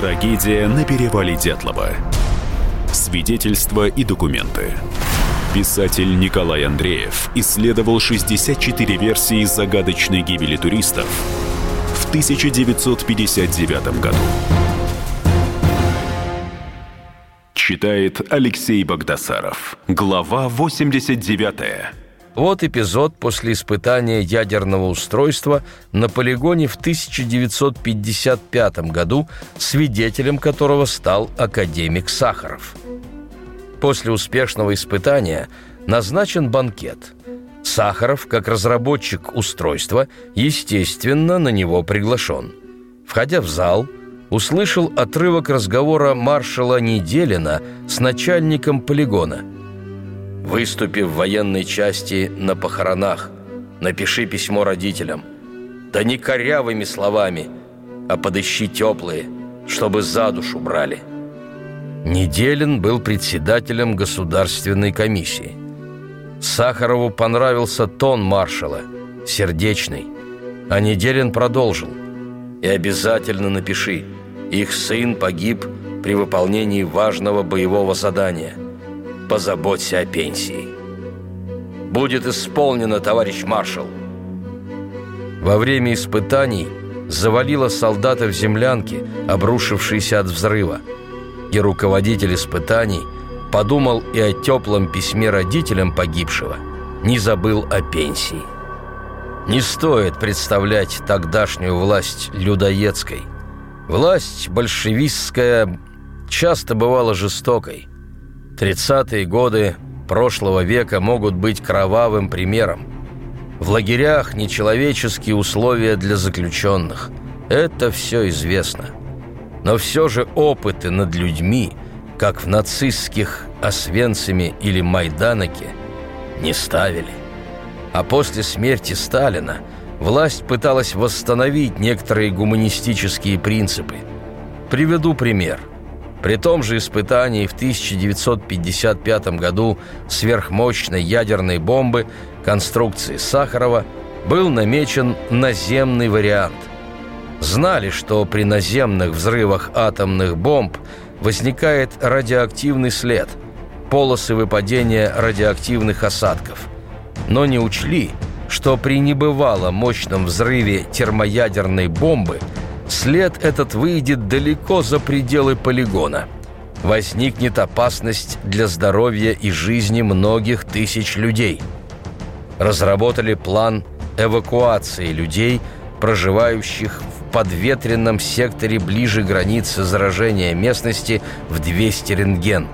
Трагедия на перевале Дятлова. Свидетельства и документы. Писатель Николай Андреев исследовал 64 версии загадочной гибели туристов в 1959 году. Читает Алексей Богдасаров. Глава 89. Вот эпизод после испытания ядерного устройства на полигоне в 1955 году, свидетелем которого стал академик Сахаров. После успешного испытания назначен банкет. Сахаров, как разработчик устройства, естественно, на него приглашен. Входя в зал, услышал отрывок разговора маршала Неделина с начальником полигона – Выступи в военной части на похоронах. Напиши письмо родителям. Да не корявыми словами, а подыщи теплые, чтобы за душу брали. Неделин был председателем государственной комиссии. Сахарову понравился тон маршала, сердечный. А Неделин продолжил. «И обязательно напиши, их сын погиб при выполнении важного боевого задания – позаботься о пенсии. Будет исполнено, товарищ маршал. Во время испытаний завалило солдата в землянке, обрушившейся от взрыва. И руководитель испытаний подумал и о теплом письме родителям погибшего, не забыл о пенсии. Не стоит представлять тогдашнюю власть людоедской. Власть большевистская часто бывала жестокой – Тридцатые годы прошлого века могут быть кровавым примером. В лагерях нечеловеческие условия для заключенных. Это все известно. Но все же опыты над людьми, как в нацистских Освенциме или Майданаке, не ставили. А после смерти Сталина власть пыталась восстановить некоторые гуманистические принципы. Приведу пример – при том же испытании в 1955 году сверхмощной ядерной бомбы конструкции Сахарова был намечен наземный вариант. Знали, что при наземных взрывах атомных бомб возникает радиоактивный след, полосы выпадения радиоактивных осадков. Но не учли, что при небывало мощном взрыве термоядерной бомбы – след этот выйдет далеко за пределы полигона. Возникнет опасность для здоровья и жизни многих тысяч людей. Разработали план эвакуации людей, проживающих в подветренном секторе ближе границы заражения местности в 200 рентген.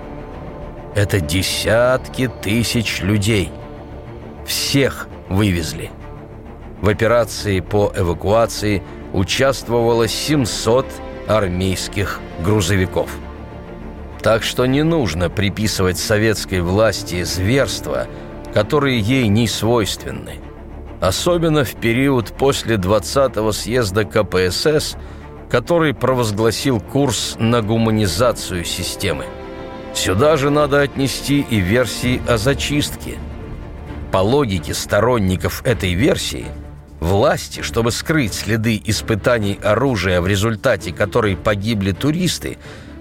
Это десятки тысяч людей. Всех вывезли. В операции по эвакуации – участвовало 700 армейских грузовиков. Так что не нужно приписывать советской власти зверства, которые ей не свойственны. Особенно в период после 20-го съезда КПСС, который провозгласил курс на гуманизацию системы. Сюда же надо отнести и версии о зачистке. По логике сторонников этой версии – Власти, чтобы скрыть следы испытаний оружия, в результате которой погибли туристы,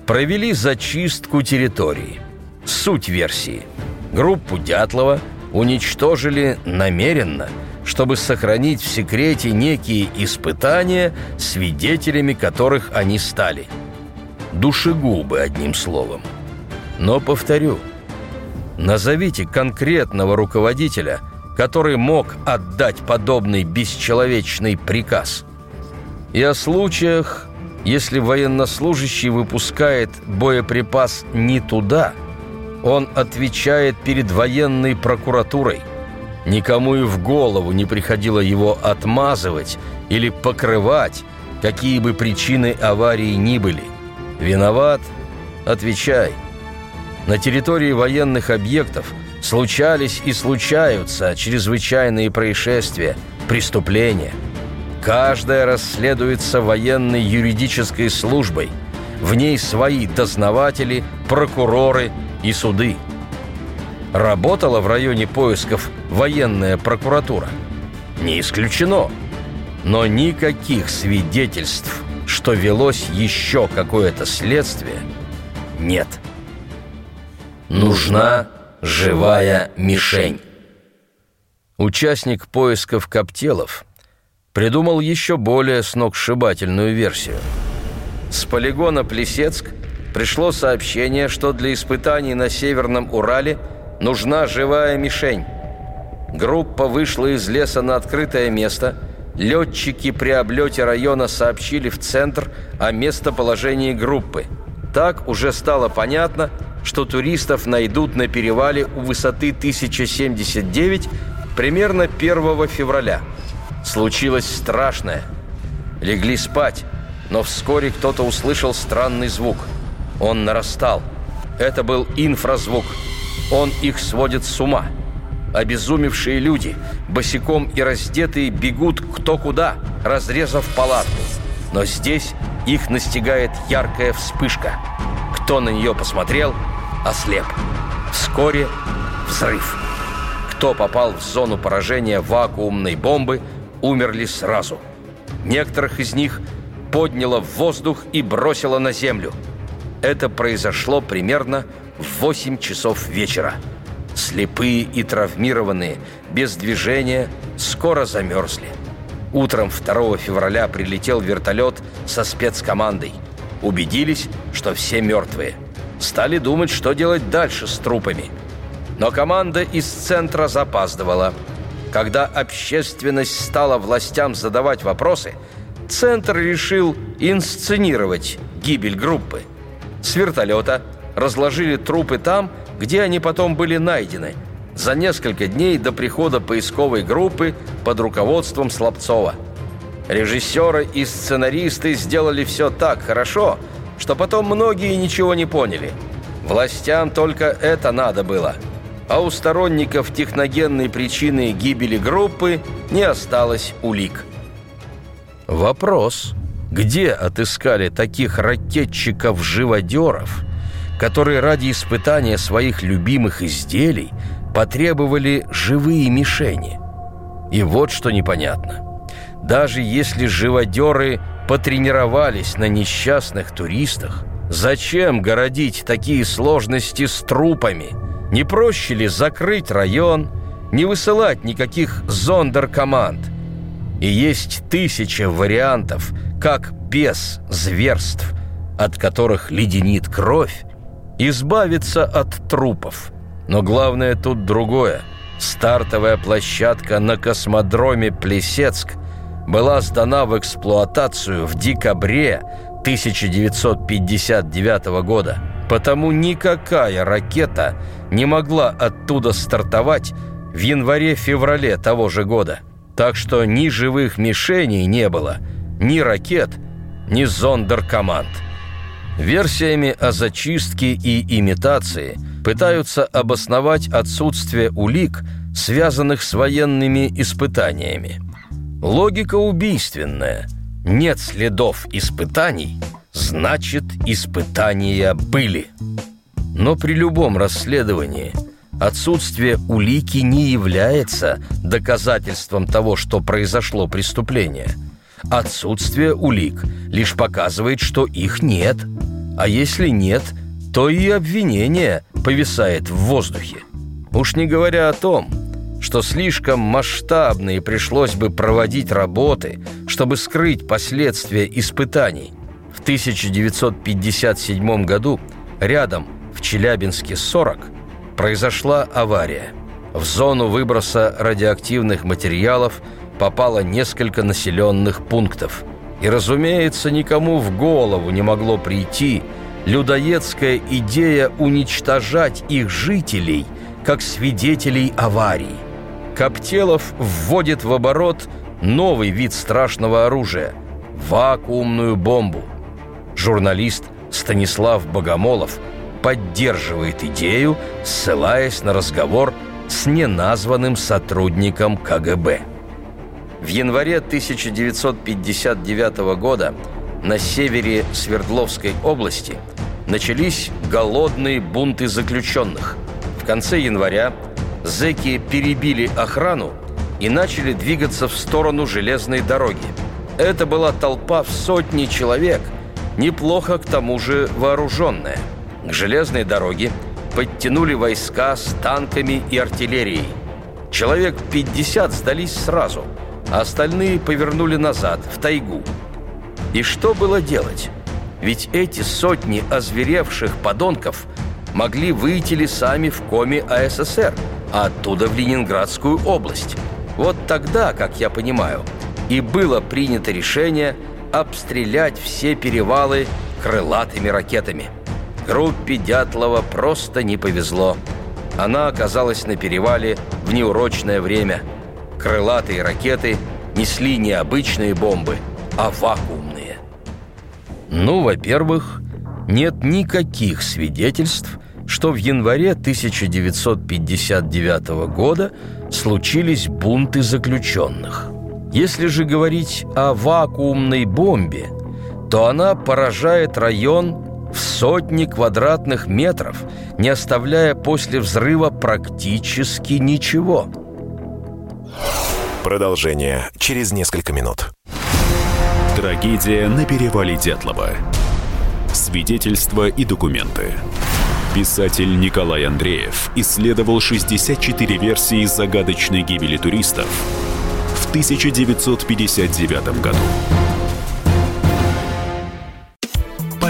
провели зачистку территории. Суть версии. Группу Дятлова уничтожили намеренно, чтобы сохранить в секрете некие испытания, свидетелями которых они стали. Душегубы, одним словом. Но повторю, назовите конкретного руководителя – который мог отдать подобный бесчеловечный приказ. И о случаях, если военнослужащий выпускает боеприпас не туда, он отвечает перед военной прокуратурой. Никому и в голову не приходило его отмазывать или покрывать, какие бы причины аварии ни были. Виноват? Отвечай. На территории военных объектов – случались и случаются чрезвычайные происшествия, преступления. Каждое расследуется военной юридической службой. В ней свои дознаватели, прокуроры и суды. Работала в районе поисков военная прокуратура? Не исключено. Но никаких свидетельств, что велось еще какое-то следствие, нет. Нужна живая мишень. Участник поисков коптелов придумал еще более сногсшибательную версию. С полигона Плесецк пришло сообщение, что для испытаний на Северном Урале нужна живая мишень. Группа вышла из леса на открытое место. Летчики при облете района сообщили в центр о местоположении группы. Так уже стало понятно, что туристов найдут на перевале у высоты 1079 примерно 1 февраля. Случилось страшное. Легли спать, но вскоре кто-то услышал странный звук. Он нарастал. Это был инфразвук. Он их сводит с ума. Обезумевшие люди, босиком и раздетые, бегут кто куда, разрезав палатку. Но здесь их настигает яркая вспышка. Кто на нее посмотрел, ослеп. Вскоре взрыв. Кто попал в зону поражения вакуумной бомбы, умерли сразу. Некоторых из них подняло в воздух и бросило на землю. Это произошло примерно в 8 часов вечера. Слепые и травмированные, без движения, скоро замерзли. Утром 2 февраля прилетел вертолет со спецкомандой. Убедились, что все мертвые. Стали думать, что делать дальше с трупами. Но команда из центра запаздывала. Когда общественность стала властям задавать вопросы, центр решил инсценировать гибель группы. С вертолета разложили трупы там, где они потом были найдены, за несколько дней до прихода поисковой группы под руководством Слабцова. Режиссеры и сценаристы сделали все так хорошо, что потом многие ничего не поняли. Властям только это надо было. А у сторонников техногенной причины гибели группы не осталось улик. Вопрос, где отыскали таких ракетчиков-живодеров, которые ради испытания своих любимых изделий потребовали живые мишени? И вот что непонятно. Даже если живодеры потренировались на несчастных туристах, зачем городить такие сложности с трупами? Не проще ли закрыть район, не высылать никаких зондеркоманд? И есть тысяча вариантов, как без зверств, от которых леденит кровь, избавиться от трупов. Но главное тут другое. Стартовая площадка на космодроме Плесецк была сдана в эксплуатацию в декабре 1959 года. Потому никакая ракета не могла оттуда стартовать в январе-феврале того же года. Так что ни живых мишеней не было, ни ракет, ни зондеркоманд. Версиями о зачистке и имитации пытаются обосновать отсутствие улик, связанных с военными испытаниями. Логика убийственная. Нет следов испытаний, значит, испытания были. Но при любом расследовании отсутствие улики не является доказательством того, что произошло преступление. Отсутствие улик лишь показывает, что их нет. А если нет, то и обвинение повисает в воздухе. Уж не говоря о том, что слишком масштабные пришлось бы проводить работы, чтобы скрыть последствия испытаний. В 1957 году рядом, в Челябинске 40, произошла авария. В зону выброса радиоактивных материалов попало несколько населенных пунктов. И, разумеется, никому в голову не могло прийти людоедская идея уничтожать их жителей как свидетелей аварии. Коптелов вводит в оборот новый вид страшного оружия – вакуумную бомбу. Журналист Станислав Богомолов поддерживает идею, ссылаясь на разговор с неназванным сотрудником КГБ. В январе 1959 года на севере Свердловской области начались голодные бунты заключенных. В конце января – зэки перебили охрану и начали двигаться в сторону железной дороги. Это была толпа в сотни человек, неплохо к тому же вооруженная. К железной дороге подтянули войска с танками и артиллерией. Человек 50 сдались сразу, а остальные повернули назад, в тайгу. И что было делать? Ведь эти сотни озверевших подонков могли выйти лесами в коме АССР, а оттуда в Ленинградскую область. Вот тогда, как я понимаю, и было принято решение обстрелять все перевалы крылатыми ракетами. Группе Дятлова просто не повезло. Она оказалась на перевале в неурочное время. Крылатые ракеты несли не обычные бомбы, а вакуумные. Ну, во-первых, нет никаких свидетельств, что в январе 1959 года случились бунты заключенных. Если же говорить о вакуумной бомбе, то она поражает район в сотни квадратных метров, не оставляя после взрыва практически ничего. Продолжение через несколько минут. Трагедия на перевале Дятлова. Свидетельства и документы. Писатель Николай Андреев исследовал 64 версии загадочной гибели туристов в 1959 году.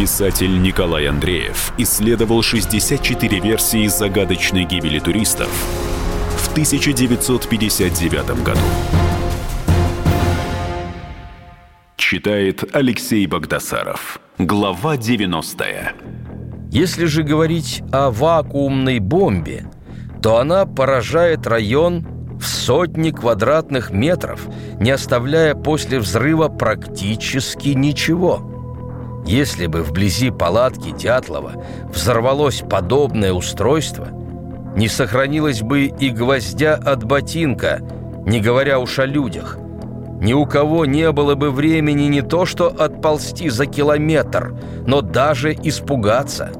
Писатель Николай Андреев исследовал 64 версии загадочной гибели туристов в 1959 году. Читает Алексей Богдасаров. Глава 90. Если же говорить о вакуумной бомбе, то она поражает район в сотни квадратных метров, не оставляя после взрыва практически ничего – если бы вблизи палатки Дятлова взорвалось подобное устройство, не сохранилось бы и гвоздя от ботинка, не говоря уж о людях. Ни у кого не было бы времени не то что отползти за километр, но даже испугаться.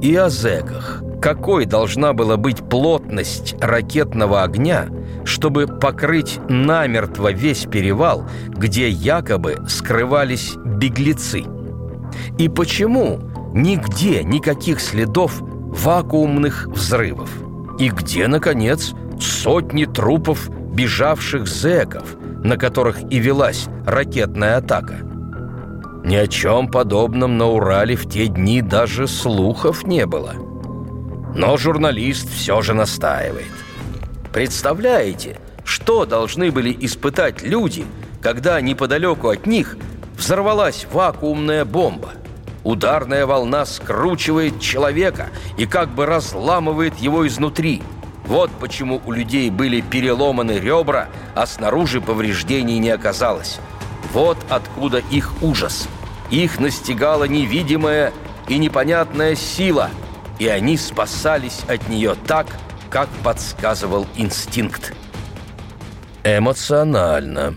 И о зэках. Какой должна была быть плотность ракетного огня, чтобы покрыть намертво весь перевал, где якобы скрывались беглецы? И почему нигде никаких следов вакуумных взрывов? И где, наконец, сотни трупов бежавших зэков, на которых и велась ракетная атака? Ни о чем подобном на Урале в те дни даже слухов не было. Но журналист все же настаивает. Представляете, что должны были испытать люди, когда неподалеку от них взорвалась вакуумная бомба? Ударная волна скручивает человека и как бы разламывает его изнутри. Вот почему у людей были переломаны ребра, а снаружи повреждений не оказалось. Вот откуда их ужас. Их настигала невидимая и непонятная сила, и они спасались от нее так, как подсказывал инстинкт. Эмоционально.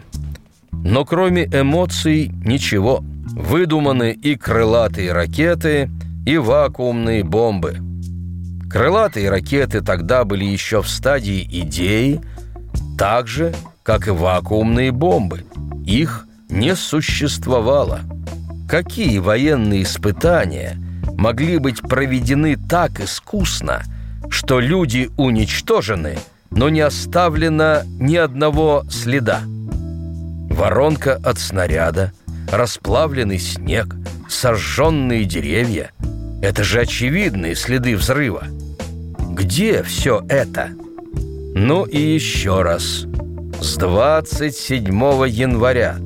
Но кроме эмоций ничего – Выдуманы и крылатые ракеты, и вакуумные бомбы. Крылатые ракеты тогда были еще в стадии идеи, так же, как и вакуумные бомбы. Их не существовало. Какие военные испытания могли быть проведены так искусно, что люди уничтожены, но не оставлено ни одного следа? Воронка от снаряда – расплавленный снег, сожженные деревья. Это же очевидные следы взрыва. Где все это? Ну и еще раз. С 27 января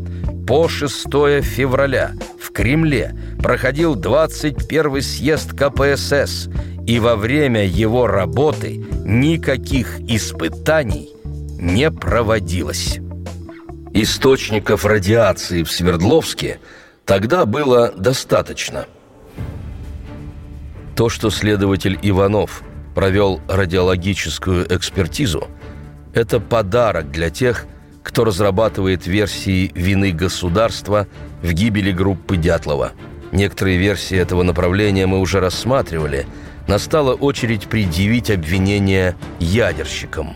по 6 февраля в Кремле проходил 21 съезд КПСС, и во время его работы никаких испытаний не проводилось. Источников радиации в Свердловске Тогда было достаточно. То, что следователь Иванов провел радиологическую экспертизу, это подарок для тех, кто разрабатывает версии вины государства в гибели группы Дятлова. Некоторые версии этого направления мы уже рассматривали. Настала очередь предъявить обвинение ядерщикам.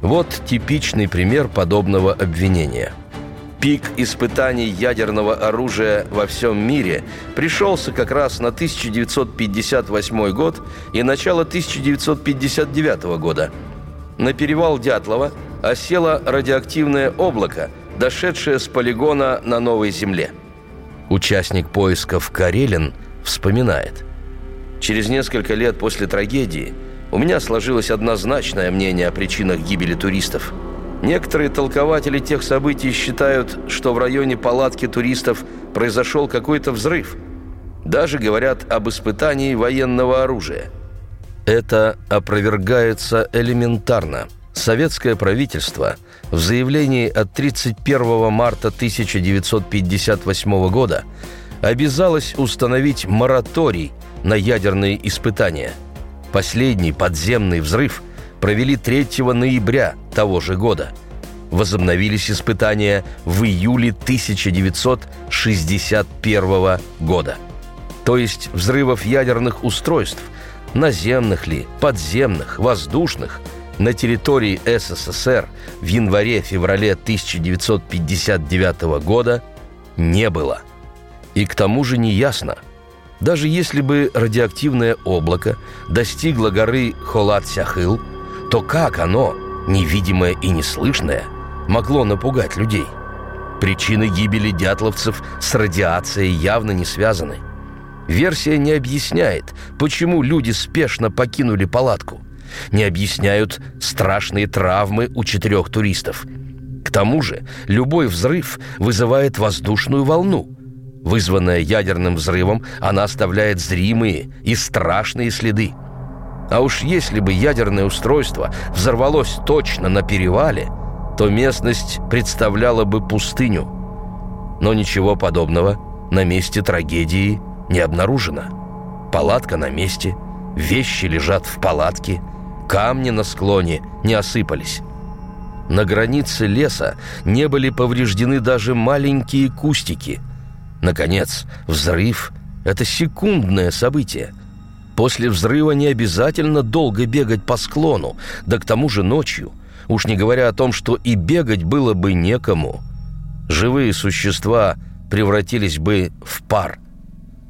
Вот типичный пример подобного обвинения – Пик испытаний ядерного оружия во всем мире пришелся как раз на 1958 год и начало 1959 года. На перевал Дятлова осело радиоактивное облако, дошедшее с полигона на Новой Земле. Участник поисков Карелин вспоминает. Через несколько лет после трагедии у меня сложилось однозначное мнение о причинах гибели туристов – Некоторые толкователи тех событий считают, что в районе палатки туристов произошел какой-то взрыв. Даже говорят об испытании военного оружия. Это опровергается элементарно. Советское правительство в заявлении от 31 марта 1958 года обязалось установить мораторий на ядерные испытания. Последний подземный взрыв – провели 3 ноября того же года. Возобновились испытания в июле 1961 года. То есть взрывов ядерных устройств, наземных ли, подземных, воздушных, на территории СССР в январе-феврале 1959 года не было. И к тому же неясно, даже если бы радиоактивное облако достигло горы Холат-Сяхыл – то как оно, невидимое и неслышное, могло напугать людей? Причины гибели дятловцев с радиацией явно не связаны. Версия не объясняет, почему люди спешно покинули палатку. Не объясняют страшные травмы у четырех туристов. К тому же любой взрыв вызывает воздушную волну. Вызванная ядерным взрывом, она оставляет зримые и страшные следы – а уж если бы ядерное устройство взорвалось точно на перевале, то местность представляла бы пустыню. Но ничего подобного на месте трагедии не обнаружено. Палатка на месте, вещи лежат в палатке, камни на склоне не осыпались. На границе леса не были повреждены даже маленькие кустики. Наконец, взрыв – это секундное событие – После взрыва не обязательно долго бегать по склону, да к тому же ночью. Уж не говоря о том, что и бегать было бы некому. Живые существа превратились бы в пар.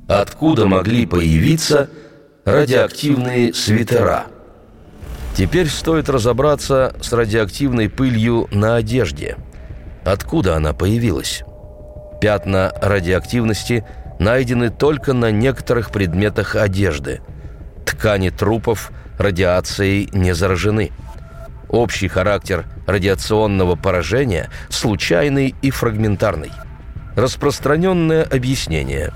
Откуда могли появиться радиоактивные свитера? Теперь стоит разобраться с радиоактивной пылью на одежде. Откуда она появилась? Пятна радиоактивности найдены только на некоторых предметах одежды – Ткани трупов радиацией не заражены. Общий характер радиационного поражения случайный и фрагментарный. Распространенное объяснение.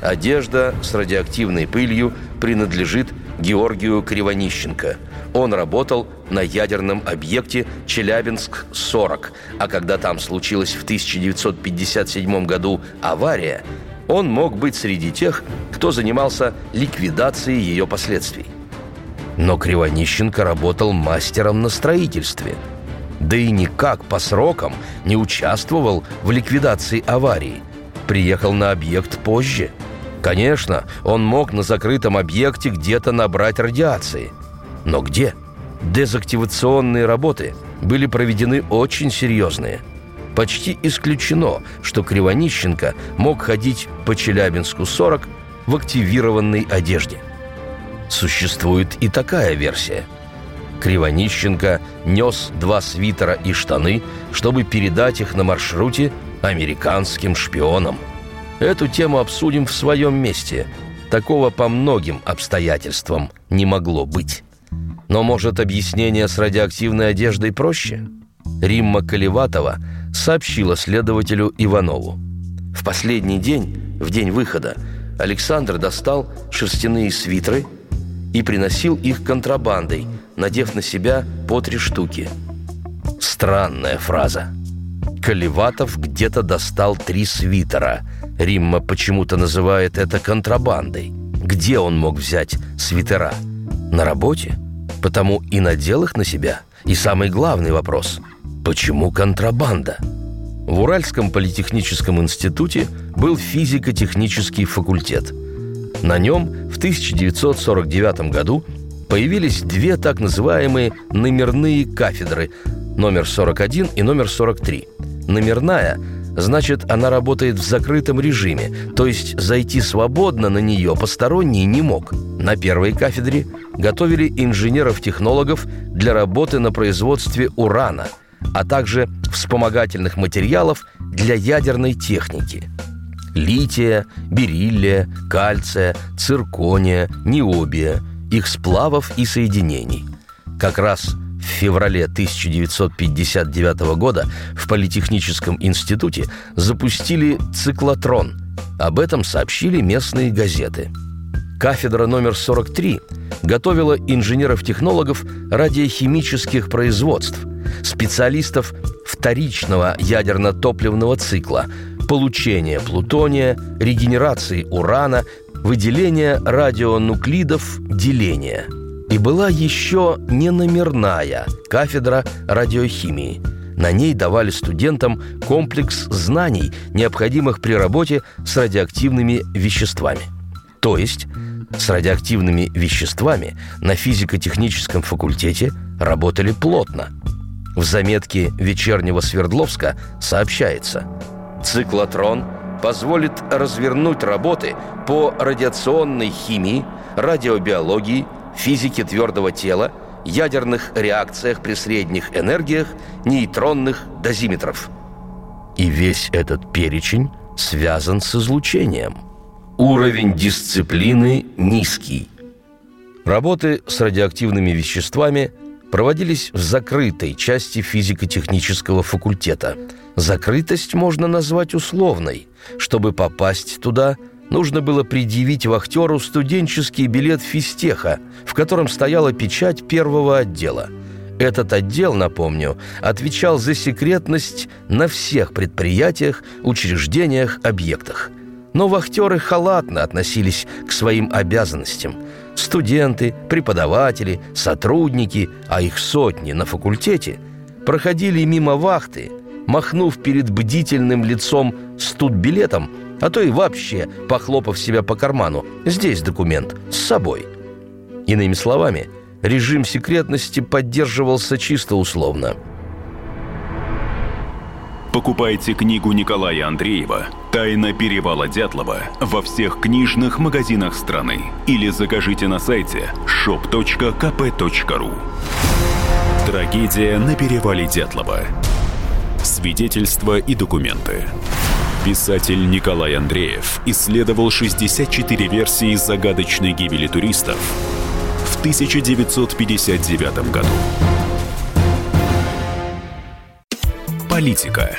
Одежда с радиоактивной пылью принадлежит Георгию Кривонищенко. Он работал на ядерном объекте Челябинск-40, а когда там случилась в 1957 году авария, он мог быть среди тех, кто занимался ликвидацией ее последствий. Но Кривонищенко работал мастером на строительстве. Да и никак по срокам не участвовал в ликвидации аварии. Приехал на объект позже. Конечно, он мог на закрытом объекте где-то набрать радиации. Но где? Дезактивационные работы были проведены очень серьезные – Почти исключено, что Кривонищенко мог ходить по Челябинску-40 в активированной одежде. Существует и такая версия. Кривонищенко нес два свитера и штаны, чтобы передать их на маршруте американским шпионам. Эту тему обсудим в своем месте. Такого по многим обстоятельствам не могло быть. Но, может, объяснение с радиоактивной одеждой проще? Римма Колеватова – сообщила следователю Иванову. В последний день, в день выхода, Александр достал шерстяные свитеры и приносил их контрабандой, надев на себя по три штуки. Странная фраза. Колеватов где-то достал три свитера. Римма почему-то называет это контрабандой. Где он мог взять свитера? На работе? Потому и надел их на себя. И самый главный вопрос – почему контрабанда? В Уральском политехническом институте был физико-технический факультет. На нем в 1949 году появились две так называемые номерные кафедры – номер 41 и номер 43. Номерная – значит, она работает в закрытом режиме, то есть зайти свободно на нее посторонний не мог. На первой кафедре готовили инженеров-технологов для работы на производстве урана, а также вспомогательных материалов для ядерной техники. Лития, бериллия, кальция, циркония, необия, их сплавов и соединений. Как раз в феврале 1959 года в Политехническом институте запустили циклотрон. Об этом сообщили местные газеты. Кафедра номер 43 готовила инженеров-технологов радиохимических производств, специалистов вторичного ядерно-топливного цикла, получения плутония, регенерации урана, выделения радионуклидов, деления – и была еще не номерная кафедра радиохимии. На ней давали студентам комплекс знаний, необходимых при работе с радиоактивными веществами. То есть с радиоактивными веществами на физико-техническом факультете работали плотно. В заметке «Вечернего Свердловска» сообщается «Циклотрон позволит развернуть работы по радиационной химии, радиобиологии, физике твердого тела, ядерных реакциях при средних энергиях, нейтронных дозиметров. И весь этот перечень связан с излучением. Уровень дисциплины низкий. Работы с радиоактивными веществами проводились в закрытой части физико-технического факультета. Закрытость можно назвать условной. Чтобы попасть туда – нужно было предъявить вахтеру студенческий билет физтеха, в котором стояла печать первого отдела. Этот отдел, напомню, отвечал за секретность на всех предприятиях, учреждениях, объектах. Но вахтеры халатно относились к своим обязанностям. Студенты, преподаватели, сотрудники, а их сотни на факультете, проходили мимо вахты, махнув перед бдительным лицом студбилетом, а то и вообще похлопав себя по карману. Здесь документ, с собой. Иными словами, режим секретности поддерживался чисто условно. Покупайте книгу Николая Андреева «Тайна перевала Дятлова» во всех книжных магазинах страны или закажите на сайте shop.kp.ru Трагедия на перевале Дятлова. Свидетельства и документы. Писатель Николай Андреев исследовал 64 версии загадочной гибели туристов в 1959 году. Политика.